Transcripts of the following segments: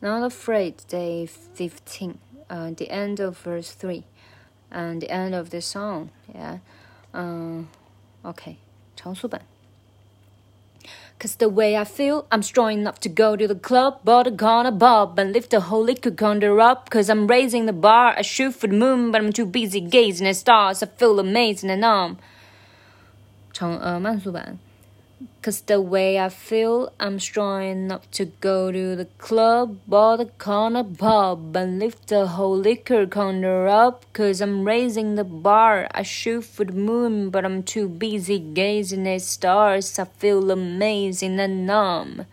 Not afraid, day fifteen. Uh, the end of verse three, and the end of the song. Yeah. Um. Okay. 长速版。Cause the way I feel, I'm strong enough to go to the club, but I'm gonna bob and lift the whole liquor counter up. Cause I'm raising the bar, I shoot for the moon, but I'm too busy gazing at stars. I feel amazing and numb. 长呃慢速版。 Cause the way I feel, I'm strong enough to go to the club or the corner pub and lift the whole liquor counter up. Cause I'm raising the bar. I shoot for the moon, but I'm too busy gazing at stars. I feel amazing and numb.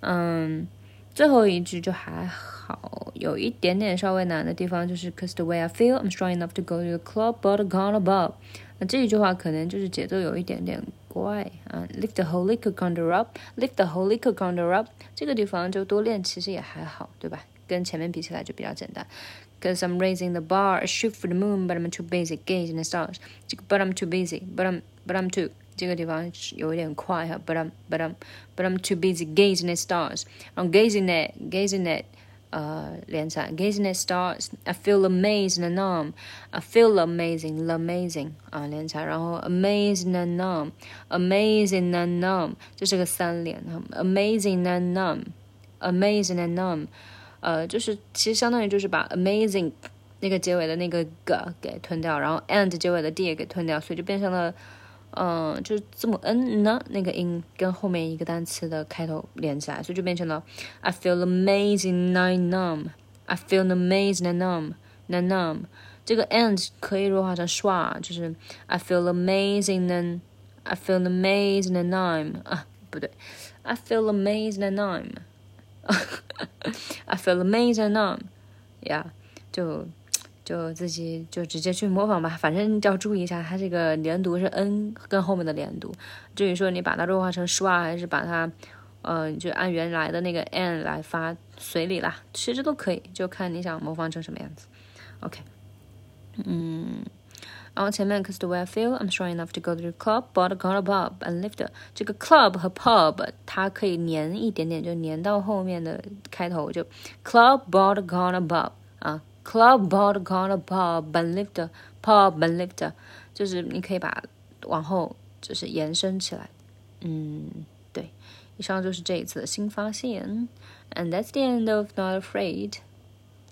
嗯，最后一句就还好，有一点点稍微难的地方就是 Cause the way I feel, I'm strong enough to go to the club or the corner pub。那这一句话可能就是节奏有一点点 怪啊，lift the whole liquor counter up，lift the whole liquor counter up，这个地方就多练，其实也还好，对吧？跟前面比起来就比较简单。Cause I'm raising the bar, I shoot for the moon, but I'm too busy gazing the stars. 这个 but I'm too busy, but I'm but I'm too 这个地方有一点快哈，but I'm but I'm but I'm too busy gazing at stars. I'm gazing at gazing at 呃连起来，gazing at stars. I feel amazing and numb. I feel amazing, amazing 啊连起来，然后 amazing and numb, amazing and numb，这是个三连哈，amazing and numb, amazing and numb，呃，就是其实相当于就是把 amazing 那个结尾的那个 g 给吞掉，然后 and 结尾的 d 也给吞掉，所以就变成了。 嗯，就是字母 n 呢那个音跟后面一个单词的开头连起来，所以就变成了 I feel amazing and numb. I feel amazing and numb, and numb. 这个 and 可以弱化成 schwa，就是 I feel amazing and I feel amazing and numb 啊，不对，I feel amazing and numb. I feel amazing and numb. Yeah，就。 就自己就直接去模仿吧，反正要注意一下，它这个连读是 n 跟后面的连读。至于说你把它弱化成 sh，还是把它，嗯，就按原来的那个 n 来发，随礼啦，其实都可以，就看你想模仿成什么样子。OK，嗯，然后前面 cause the way I feel I'm strong enough to go to the club, but gonna pub and lift 这个 club 和 pub 它可以粘一点点，就粘到后面的开头，就 club, but gonna pub 啊。Club bought got a pub and lift pub and lift，就是你可以把往后就是延伸起来。嗯，对，以上就是这一次的新发现。And that's the end of Not Afraid.